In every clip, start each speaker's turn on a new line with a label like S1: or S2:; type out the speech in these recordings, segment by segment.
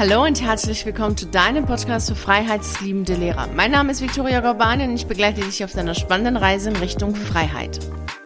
S1: Hallo und herzlich willkommen zu deinem Podcast für freiheitsliebende Lehrer. Mein Name ist Viktoria Gorbani und ich begleite dich auf deiner spannenden Reise in Richtung Freiheit.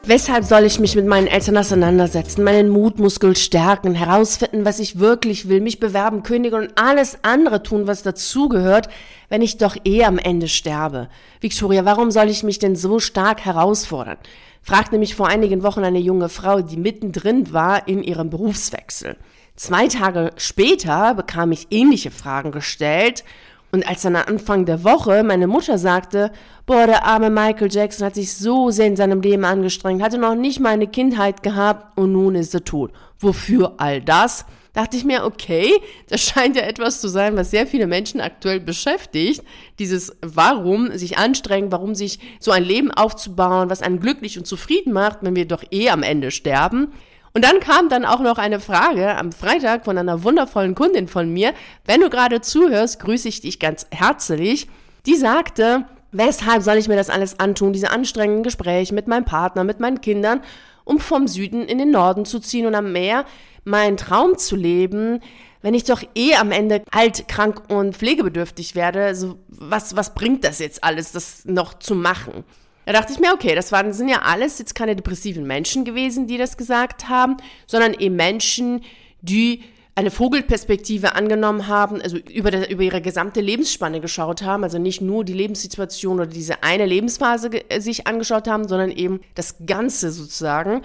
S1: Weshalb soll ich mich mit meinen Eltern auseinandersetzen, meinen Mutmuskel stärken, herausfinden, was ich wirklich will, mich bewerben, kündigen und alles andere tun, was dazugehört, wenn ich doch eh am Ende sterbe? Victoria, warum soll ich mich denn so stark herausfordern? fragte mich vor einigen Wochen eine junge Frau, die mittendrin war in ihrem Berufswechsel. Zwei Tage später bekam ich ähnliche Fragen gestellt und als dann Anfang der Woche meine Mutter sagte, boah, der arme Michael Jackson hat sich so sehr in seinem Leben angestrengt, hatte noch nicht mal eine Kindheit gehabt und nun ist er tot. Wofür all das? Dachte ich mir, okay, das scheint ja etwas zu sein, was sehr viele Menschen aktuell beschäftigt. Dieses Warum sich anstrengen, warum sich so ein Leben aufzubauen, was einen glücklich und zufrieden macht, wenn wir doch eh am Ende sterben. Und dann kam dann auch noch eine Frage am Freitag von einer wundervollen Kundin von mir. Wenn du gerade zuhörst, grüße ich dich ganz herzlich. Die sagte, weshalb soll ich mir das alles antun, diese anstrengenden Gespräche mit meinem Partner, mit meinen Kindern, um vom Süden in den Norden zu ziehen und am Meer meinen Traum zu leben, wenn ich doch eh am Ende alt, krank und pflegebedürftig werde, so was, was bringt das jetzt alles, das noch zu machen? Da dachte ich mir, okay, das waren, sind ja alles jetzt keine depressiven Menschen gewesen, die das gesagt haben, sondern eben Menschen, die eine Vogelperspektive angenommen haben, also über, der, über ihre gesamte Lebensspanne geschaut haben, also nicht nur die Lebenssituation oder diese eine Lebensphase sich angeschaut haben, sondern eben das Ganze sozusagen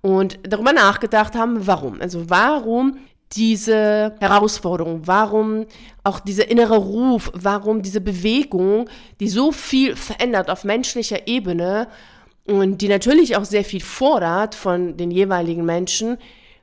S1: und darüber nachgedacht haben, warum. Also warum diese Herausforderung, warum auch dieser innere Ruf, warum diese Bewegung, die so viel verändert auf menschlicher Ebene und die natürlich auch sehr viel fordert von den jeweiligen Menschen,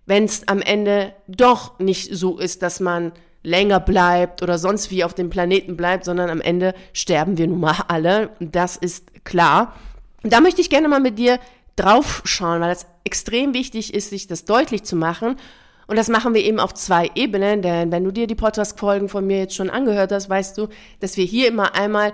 S1: wenn es am Ende doch nicht so ist, dass man länger bleibt oder sonst wie auf dem Planeten bleibt, sondern am Ende sterben wir nun mal alle. Das ist klar. Und da möchte ich gerne mal mit dir drauf schauen, weil es extrem wichtig ist, sich das deutlich zu machen und das machen wir eben auf zwei Ebenen, denn wenn du dir die Podcast-Folgen von mir jetzt schon angehört hast, weißt du, dass wir hier immer einmal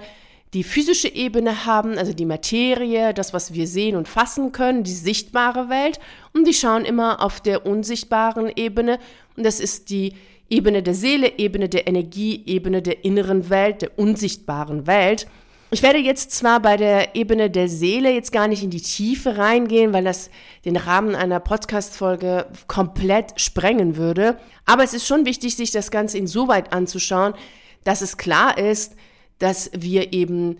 S1: die physische Ebene haben, also die Materie, das, was wir sehen und fassen können, die sichtbare Welt. Und die schauen immer auf der unsichtbaren Ebene. Und das ist die Ebene der Seele, Ebene der Energie, Ebene der inneren Welt, der unsichtbaren Welt. Ich werde jetzt zwar bei der Ebene der Seele jetzt gar nicht in die Tiefe reingehen, weil das den Rahmen einer Podcast-Folge komplett sprengen würde, aber es ist schon wichtig, sich das Ganze insoweit anzuschauen, dass es klar ist, dass wir eben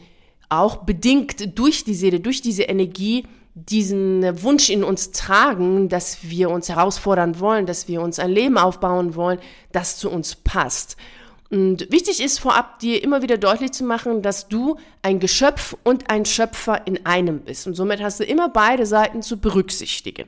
S1: auch bedingt durch die Seele, durch diese Energie diesen Wunsch in uns tragen, dass wir uns herausfordern wollen, dass wir uns ein Leben aufbauen wollen, das zu uns passt. Und wichtig ist vorab, dir immer wieder deutlich zu machen, dass du ein Geschöpf und ein Schöpfer in einem bist. Und somit hast du immer beide Seiten zu berücksichtigen.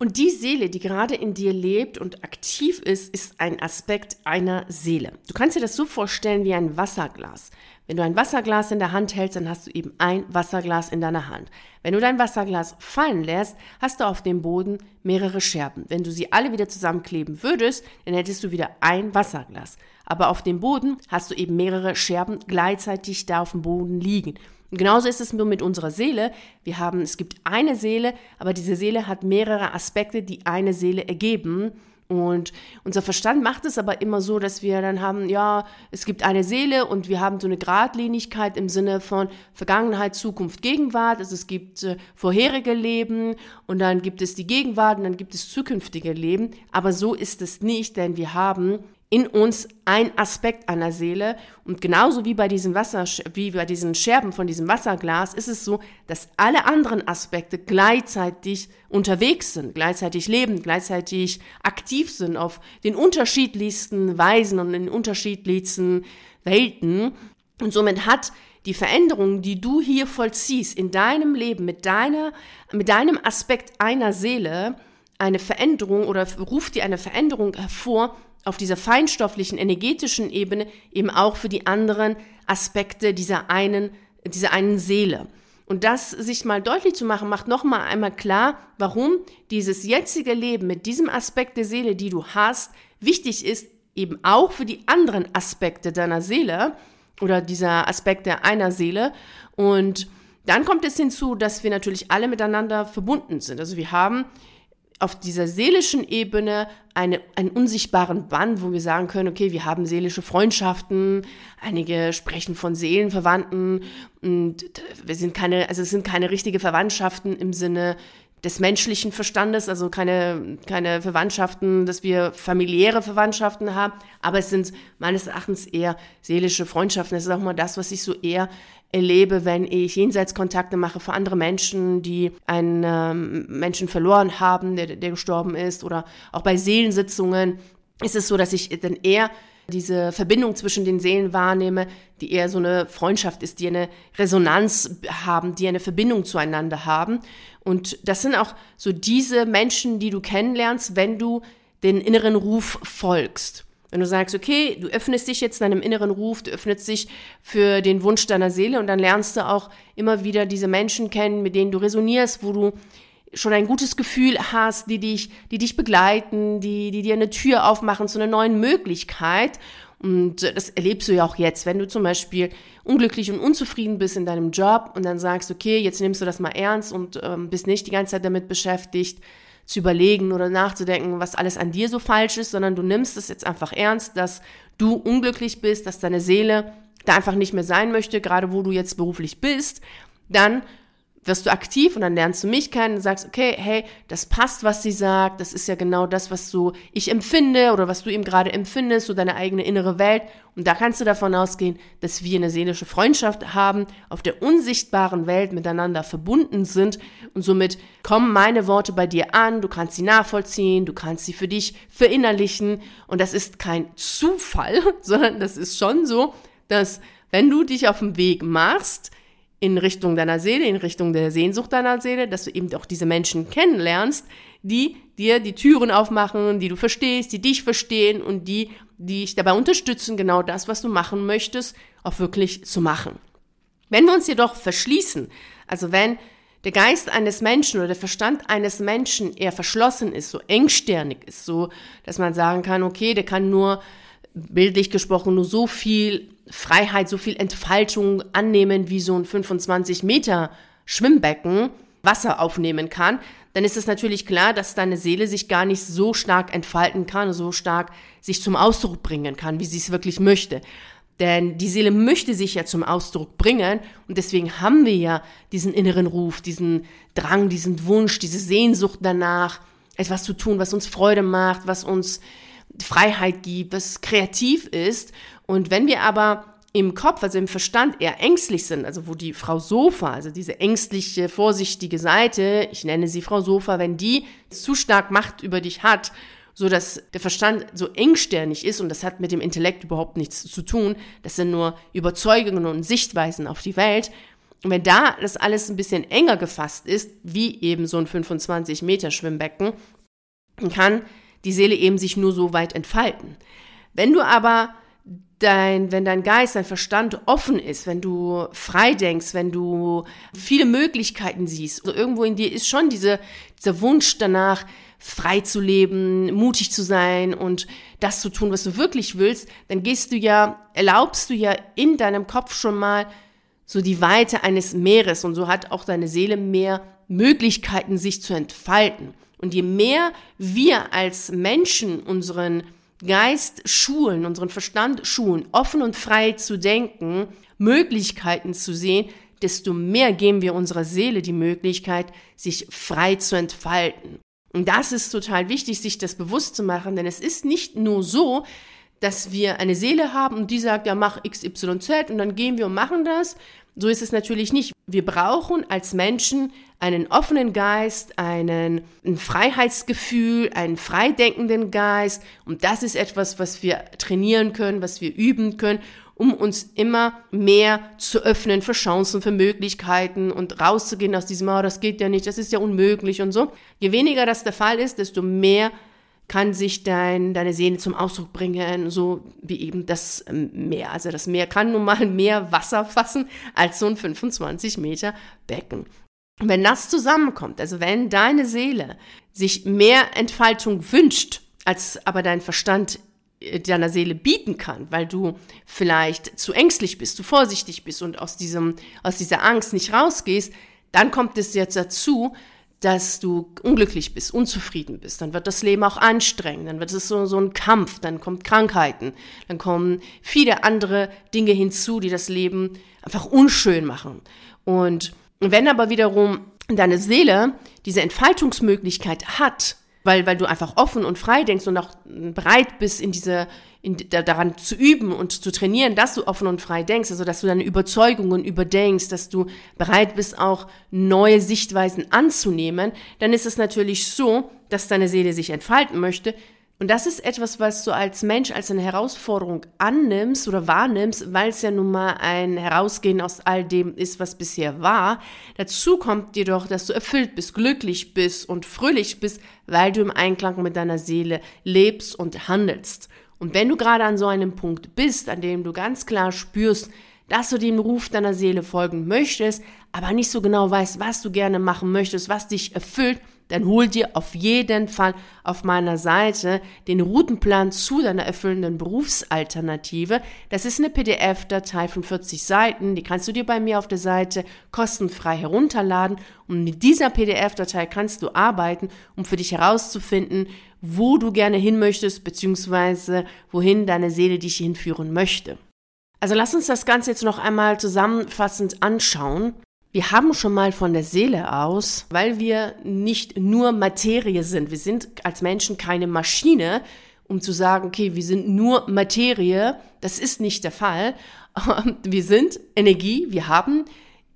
S1: Und die Seele, die gerade in dir lebt und aktiv ist, ist ein Aspekt einer Seele. Du kannst dir das so vorstellen wie ein Wasserglas. Wenn du ein Wasserglas in der Hand hältst, dann hast du eben ein Wasserglas in deiner Hand. Wenn du dein Wasserglas fallen lässt, hast du auf dem Boden mehrere Scherben. Wenn du sie alle wieder zusammenkleben würdest, dann hättest du wieder ein Wasserglas. Aber auf dem Boden hast du eben mehrere Scherben gleichzeitig da auf dem Boden liegen. Und genauso ist es nur mit unserer Seele. Wir haben, es gibt eine Seele, aber diese Seele hat mehrere Aspekte, die eine Seele ergeben. Und unser Verstand macht es aber immer so, dass wir dann haben, ja, es gibt eine Seele und wir haben so eine Gradlinigkeit im Sinne von Vergangenheit, Zukunft, Gegenwart. Also es gibt äh, vorherige Leben und dann gibt es die Gegenwart und dann gibt es zukünftige Leben. Aber so ist es nicht, denn wir haben in uns ein Aspekt einer Seele. Und genauso wie bei diesen Wasser, wie bei diesen Scherben von diesem Wasserglas ist es so, dass alle anderen Aspekte gleichzeitig unterwegs sind, gleichzeitig leben, gleichzeitig aktiv sind auf den unterschiedlichsten Weisen und in unterschiedlichsten Welten. Und somit hat die Veränderung, die du hier vollziehst in deinem Leben mit deiner, mit deinem Aspekt einer Seele, eine Veränderung oder ruft dir eine Veränderung hervor, auf dieser feinstofflichen, energetischen Ebene eben auch für die anderen Aspekte dieser einen, dieser einen Seele. Und das sich mal deutlich zu machen, macht nochmal einmal klar, warum dieses jetzige Leben mit diesem Aspekt der Seele, die du hast, wichtig ist, eben auch für die anderen Aspekte deiner Seele oder dieser Aspekte einer Seele. Und dann kommt es hinzu, dass wir natürlich alle miteinander verbunden sind. Also wir haben auf dieser seelischen Ebene eine, einen unsichtbaren Band, wo wir sagen können, okay, wir haben seelische Freundschaften, einige sprechen von Seelenverwandten und wir sind keine, also es sind keine richtige Verwandtschaften im Sinne des menschlichen Verstandes, also keine, keine Verwandtschaften, dass wir familiäre Verwandtschaften haben, aber es sind meines Erachtens eher seelische Freundschaften. Das ist auch mal das, was ich so eher erlebe, wenn ich Jenseitskontakte mache für andere Menschen, die einen ähm, Menschen verloren haben, der, der gestorben ist, oder auch bei Seelensitzungen ist es so, dass ich dann eher diese Verbindung zwischen den Seelen wahrnehme, die eher so eine Freundschaft ist, die eine Resonanz haben, die eine Verbindung zueinander haben. Und das sind auch so diese Menschen, die du kennenlernst, wenn du den inneren Ruf folgst. Wenn du sagst, okay, du öffnest dich jetzt deinem inneren Ruf, du öffnest dich für den Wunsch deiner Seele und dann lernst du auch immer wieder diese Menschen kennen, mit denen du resonierst, wo du schon ein gutes Gefühl hast, die dich, die dich begleiten, die, die dir eine Tür aufmachen zu einer neuen Möglichkeit. Und das erlebst du ja auch jetzt, wenn du zum Beispiel unglücklich und unzufrieden bist in deinem Job und dann sagst, okay, jetzt nimmst du das mal ernst und ähm, bist nicht die ganze Zeit damit beschäftigt, zu überlegen oder nachzudenken, was alles an dir so falsch ist, sondern du nimmst es jetzt einfach ernst, dass du unglücklich bist, dass deine Seele da einfach nicht mehr sein möchte, gerade wo du jetzt beruflich bist, dann wirst du aktiv und dann lernst du mich kennen und sagst, okay, hey, das passt, was sie sagt, das ist ja genau das, was so ich empfinde oder was du eben gerade empfindest, so deine eigene innere Welt. Und da kannst du davon ausgehen, dass wir eine seelische Freundschaft haben, auf der unsichtbaren Welt miteinander verbunden sind und somit kommen meine Worte bei dir an, du kannst sie nachvollziehen, du kannst sie für dich verinnerlichen und das ist kein Zufall, sondern das ist schon so, dass wenn du dich auf den Weg machst, in Richtung deiner Seele, in Richtung der Sehnsucht deiner Seele, dass du eben auch diese Menschen kennenlernst, die dir die Türen aufmachen, die du verstehst, die dich verstehen und die, die dich dabei unterstützen, genau das, was du machen möchtest, auch wirklich zu machen. Wenn wir uns jedoch verschließen, also wenn der Geist eines Menschen oder der Verstand eines Menschen eher verschlossen ist, so engstirnig ist, so, dass man sagen kann, okay, der kann nur bildlich gesprochen nur so viel Freiheit, so viel Entfaltung annehmen, wie so ein 25 Meter Schwimmbecken Wasser aufnehmen kann, dann ist es natürlich klar, dass deine Seele sich gar nicht so stark entfalten kann, so stark sich zum Ausdruck bringen kann, wie sie es wirklich möchte. Denn die Seele möchte sich ja zum Ausdruck bringen und deswegen haben wir ja diesen inneren Ruf, diesen Drang, diesen Wunsch, diese Sehnsucht danach, etwas zu tun, was uns Freude macht, was uns Freiheit gibt, was kreativ ist. Und wenn wir aber im Kopf, also im Verstand eher ängstlich sind, also wo die Frau Sofa, also diese ängstliche, vorsichtige Seite, ich nenne sie Frau Sofa, wenn die zu stark Macht über dich hat, so dass der Verstand so engsternig ist und das hat mit dem Intellekt überhaupt nichts zu tun, das sind nur Überzeugungen und Sichtweisen auf die Welt. Und wenn da das alles ein bisschen enger gefasst ist, wie eben so ein 25 Meter Schwimmbecken, kann die Seele eben sich nur so weit entfalten. Wenn du aber dein, wenn dein Geist, dein Verstand offen ist, wenn du frei denkst, wenn du viele Möglichkeiten siehst, also irgendwo in dir ist schon diese, dieser Wunsch danach, frei zu leben, mutig zu sein und das zu tun, was du wirklich willst, dann gehst du ja, erlaubst du ja in deinem Kopf schon mal so die Weite eines Meeres und so hat auch deine Seele mehr Möglichkeiten, sich zu entfalten. Und je mehr wir als Menschen unseren Geist schulen, unseren Verstand schulen, offen und frei zu denken, Möglichkeiten zu sehen, desto mehr geben wir unserer Seele die Möglichkeit, sich frei zu entfalten. Und das ist total wichtig, sich das bewusst zu machen, denn es ist nicht nur so, dass wir eine Seele haben und die sagt, ja, mach XYZ und dann gehen wir und machen das. So ist es natürlich nicht. Wir brauchen als Menschen einen offenen Geist, einen, ein Freiheitsgefühl, einen freidenkenden Geist. Und das ist etwas, was wir trainieren können, was wir üben können, um uns immer mehr zu öffnen für Chancen, für Möglichkeiten und rauszugehen aus diesem, oh, das geht ja nicht, das ist ja unmöglich und so. Je weniger das der Fall ist, desto mehr kann sich dein, deine Seele zum Ausdruck bringen, so wie eben das ähm, Meer. Also das Meer kann nun mal mehr Wasser fassen als so ein 25 Meter Becken. Wenn das zusammenkommt, also wenn deine Seele sich mehr Entfaltung wünscht, als aber dein Verstand äh, deiner Seele bieten kann, weil du vielleicht zu ängstlich bist, zu vorsichtig bist und aus diesem, aus dieser Angst nicht rausgehst, dann kommt es jetzt dazu, dass du unglücklich bist, unzufrieden bist, dann wird das Leben auch anstrengend, dann wird es so, so ein Kampf, dann kommen Krankheiten, dann kommen viele andere Dinge hinzu, die das Leben einfach unschön machen. Und wenn aber wiederum deine Seele diese Entfaltungsmöglichkeit hat, weil, weil du einfach offen und frei denkst und auch bereit bist, in diese, in, da, daran zu üben und zu trainieren, dass du offen und frei denkst, also dass du deine Überzeugungen überdenkst, dass du bereit bist, auch neue Sichtweisen anzunehmen, dann ist es natürlich so, dass deine Seele sich entfalten möchte, und das ist etwas, was du als Mensch als eine Herausforderung annimmst oder wahrnimmst, weil es ja nun mal ein Herausgehen aus all dem ist, was bisher war. Dazu kommt jedoch, dass du erfüllt bist, glücklich bist und fröhlich bist, weil du im Einklang mit deiner Seele lebst und handelst. Und wenn du gerade an so einem Punkt bist, an dem du ganz klar spürst, dass du dem Ruf deiner Seele folgen möchtest, aber nicht so genau weißt, was du gerne machen möchtest, was dich erfüllt, dann hol dir auf jeden Fall auf meiner Seite den Routenplan zu deiner erfüllenden Berufsalternative. Das ist eine PDF-Datei von 40 Seiten, die kannst du dir bei mir auf der Seite kostenfrei herunterladen und mit dieser PDF-Datei kannst du arbeiten, um für dich herauszufinden, wo du gerne hin möchtest, beziehungsweise wohin deine Seele dich hinführen möchte. Also lass uns das Ganze jetzt noch einmal zusammenfassend anschauen. Wir haben schon mal von der Seele aus, weil wir nicht nur Materie sind. Wir sind als Menschen keine Maschine, um zu sagen, okay, wir sind nur Materie. Das ist nicht der Fall. Wir sind Energie. Wir haben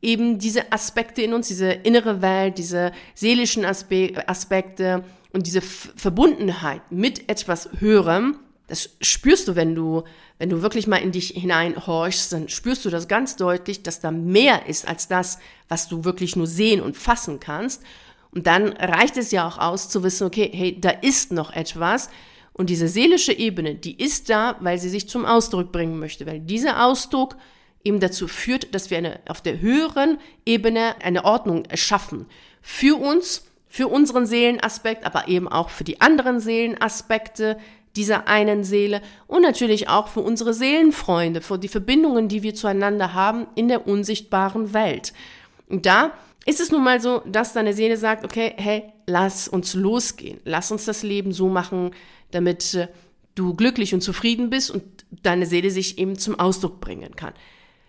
S1: eben diese Aspekte in uns, diese innere Welt, diese seelischen Aspekte und diese Verbundenheit mit etwas Höherem das spürst du, wenn du, wenn du wirklich mal in dich hineinhorchst, dann spürst du das ganz deutlich, dass da mehr ist als das, was du wirklich nur sehen und fassen kannst. Und dann reicht es ja auch aus zu wissen, okay, hey, da ist noch etwas. Und diese seelische Ebene, die ist da, weil sie sich zum Ausdruck bringen möchte, weil dieser Ausdruck eben dazu führt, dass wir eine, auf der höheren Ebene eine Ordnung erschaffen. Für uns, für unseren Seelenaspekt, aber eben auch für die anderen Seelenaspekte, dieser einen Seele und natürlich auch für unsere Seelenfreunde, für die Verbindungen, die wir zueinander haben in der unsichtbaren Welt. Und da ist es nun mal so, dass deine Seele sagt, okay, hey, lass uns losgehen, lass uns das Leben so machen, damit äh, du glücklich und zufrieden bist und deine Seele sich eben zum Ausdruck bringen kann.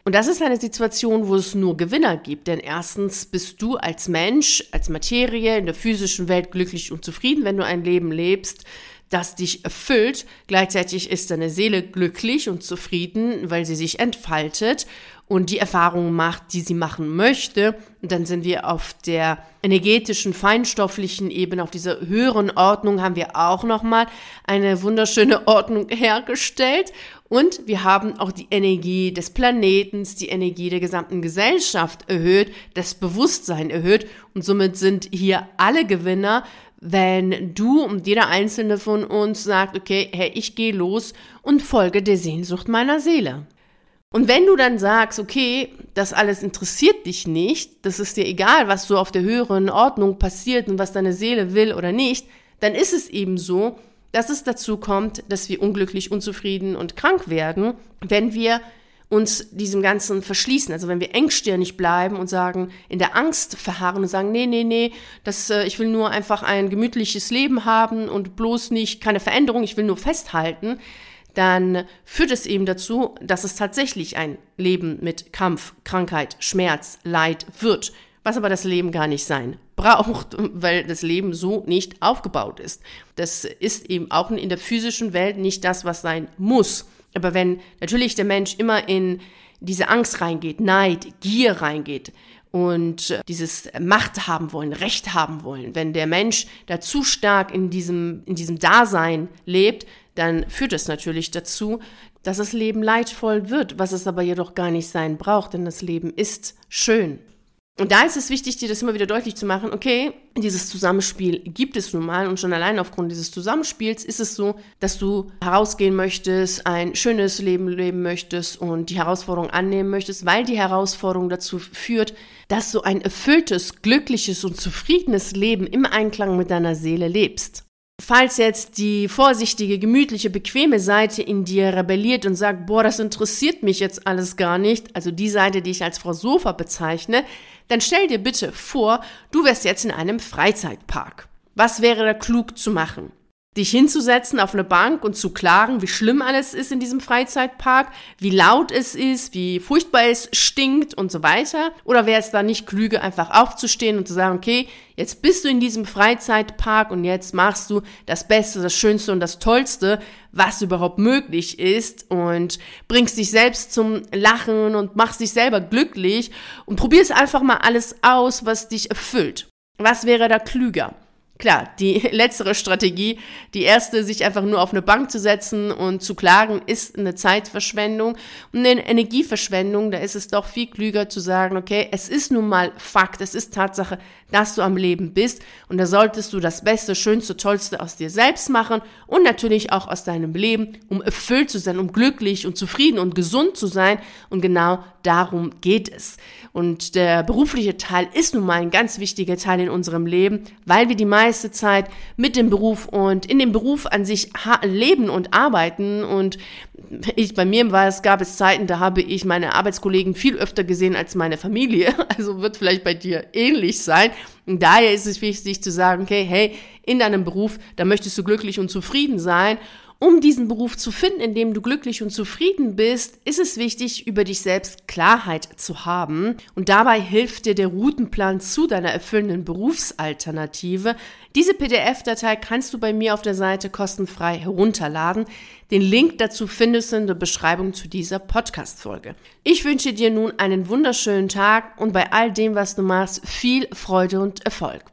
S1: Und das ist eine Situation, wo es nur Gewinner gibt, denn erstens bist du als Mensch, als Materie in der physischen Welt glücklich und zufrieden, wenn du ein Leben lebst, das dich erfüllt. Gleichzeitig ist deine Seele glücklich und zufrieden, weil sie sich entfaltet und die Erfahrungen macht, die sie machen möchte. Und dann sind wir auf der energetischen, feinstofflichen Ebene, auf dieser höheren Ordnung haben wir auch nochmal eine wunderschöne Ordnung hergestellt. Und wir haben auch die Energie des Planetens, die Energie der gesamten Gesellschaft erhöht, das Bewusstsein erhöht. Und somit sind hier alle Gewinner, wenn du und jeder einzelne von uns sagt, okay, hey, ich gehe los und folge der Sehnsucht meiner Seele. Und wenn du dann sagst, okay, das alles interessiert dich nicht, das ist dir egal, was so auf der höheren Ordnung passiert und was deine Seele will oder nicht, dann ist es eben so, dass es dazu kommt, dass wir unglücklich, unzufrieden und krank werden, wenn wir uns diesem Ganzen verschließen. Also wenn wir engstirnig bleiben und sagen, in der Angst verharren und sagen, nee, nee, nee, das, äh, ich will nur einfach ein gemütliches Leben haben und bloß nicht keine Veränderung, ich will nur festhalten, dann führt es eben dazu, dass es tatsächlich ein Leben mit Kampf, Krankheit, Schmerz, Leid wird, was aber das Leben gar nicht sein braucht, weil das Leben so nicht aufgebaut ist. Das ist eben auch in der physischen Welt nicht das, was sein muss. Aber wenn natürlich der Mensch immer in diese Angst reingeht, Neid, Gier reingeht und äh, dieses Macht haben wollen, Recht haben wollen, wenn der Mensch da zu stark in diesem, in diesem Dasein lebt, dann führt es natürlich dazu, dass das Leben leidvoll wird, was es aber jedoch gar nicht sein braucht, denn das Leben ist schön. Und da ist es wichtig, dir das immer wieder deutlich zu machen, okay, dieses Zusammenspiel gibt es nun mal und schon allein aufgrund dieses Zusammenspiels ist es so, dass du herausgehen möchtest, ein schönes Leben leben möchtest und die Herausforderung annehmen möchtest, weil die Herausforderung dazu führt, dass du ein erfülltes, glückliches und zufriedenes Leben im Einklang mit deiner Seele lebst. Falls jetzt die vorsichtige, gemütliche, bequeme Seite in dir rebelliert und sagt, boah, das interessiert mich jetzt alles gar nicht, also die Seite, die ich als Frau Sofa bezeichne, dann stell dir bitte vor, du wärst jetzt in einem Freizeitpark. Was wäre da klug zu machen? Dich hinzusetzen auf eine Bank und zu klagen, wie schlimm alles ist in diesem Freizeitpark, wie laut es ist, wie furchtbar es stinkt und so weiter? Oder wäre es da nicht klüger, einfach aufzustehen und zu sagen, okay, jetzt bist du in diesem Freizeitpark und jetzt machst du das Beste, das Schönste und das Tollste, was überhaupt möglich ist und bringst dich selbst zum Lachen und machst dich selber glücklich und probierst einfach mal alles aus, was dich erfüllt. Was wäre da klüger? Klar, die letztere Strategie, die erste, sich einfach nur auf eine Bank zu setzen und zu klagen, ist eine Zeitverschwendung und eine Energieverschwendung. Da ist es doch viel klüger zu sagen, okay, es ist nun mal Fakt, es ist Tatsache, dass du am Leben bist und da solltest du das Beste, Schönste, Tollste aus dir selbst machen und natürlich auch aus deinem Leben, um erfüllt zu sein, um glücklich und zufrieden und gesund zu sein und genau darum geht es. Und der berufliche Teil ist nun mal ein ganz wichtiger Teil in unserem Leben, weil wir die meiste Zeit mit dem Beruf und in dem Beruf an sich leben und arbeiten. Und ich, bei mir war es, gab es Zeiten, da habe ich meine Arbeitskollegen viel öfter gesehen als meine Familie. Also wird vielleicht bei dir ähnlich sein. Und daher ist es wichtig zu sagen, okay, hey, in deinem Beruf, da möchtest du glücklich und zufrieden sein. Um diesen Beruf zu finden, in dem du glücklich und zufrieden bist, ist es wichtig, über dich selbst Klarheit zu haben. Und dabei hilft dir der Routenplan zu deiner erfüllenden Berufsalternative. Diese PDF-Datei kannst du bei mir auf der Seite kostenfrei herunterladen. Den Link dazu findest du in der Beschreibung zu dieser Podcast-Folge. Ich wünsche dir nun einen wunderschönen Tag und bei all dem, was du machst, viel Freude und Erfolg.